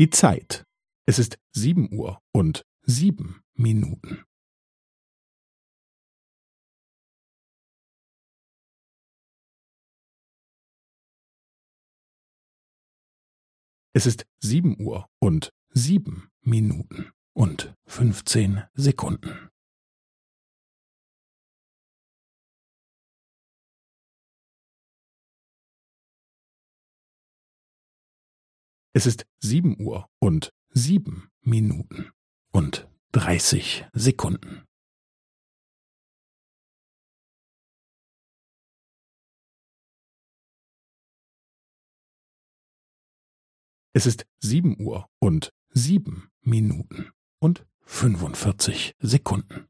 Die Zeit. Es ist sieben Uhr und sieben Minuten. Es ist sieben Uhr und sieben Minuten und fünfzehn Sekunden. Es ist sieben Uhr und sieben Minuten und dreißig Sekunden. Es ist sieben Uhr und sieben Minuten und fünfundvierzig Sekunden.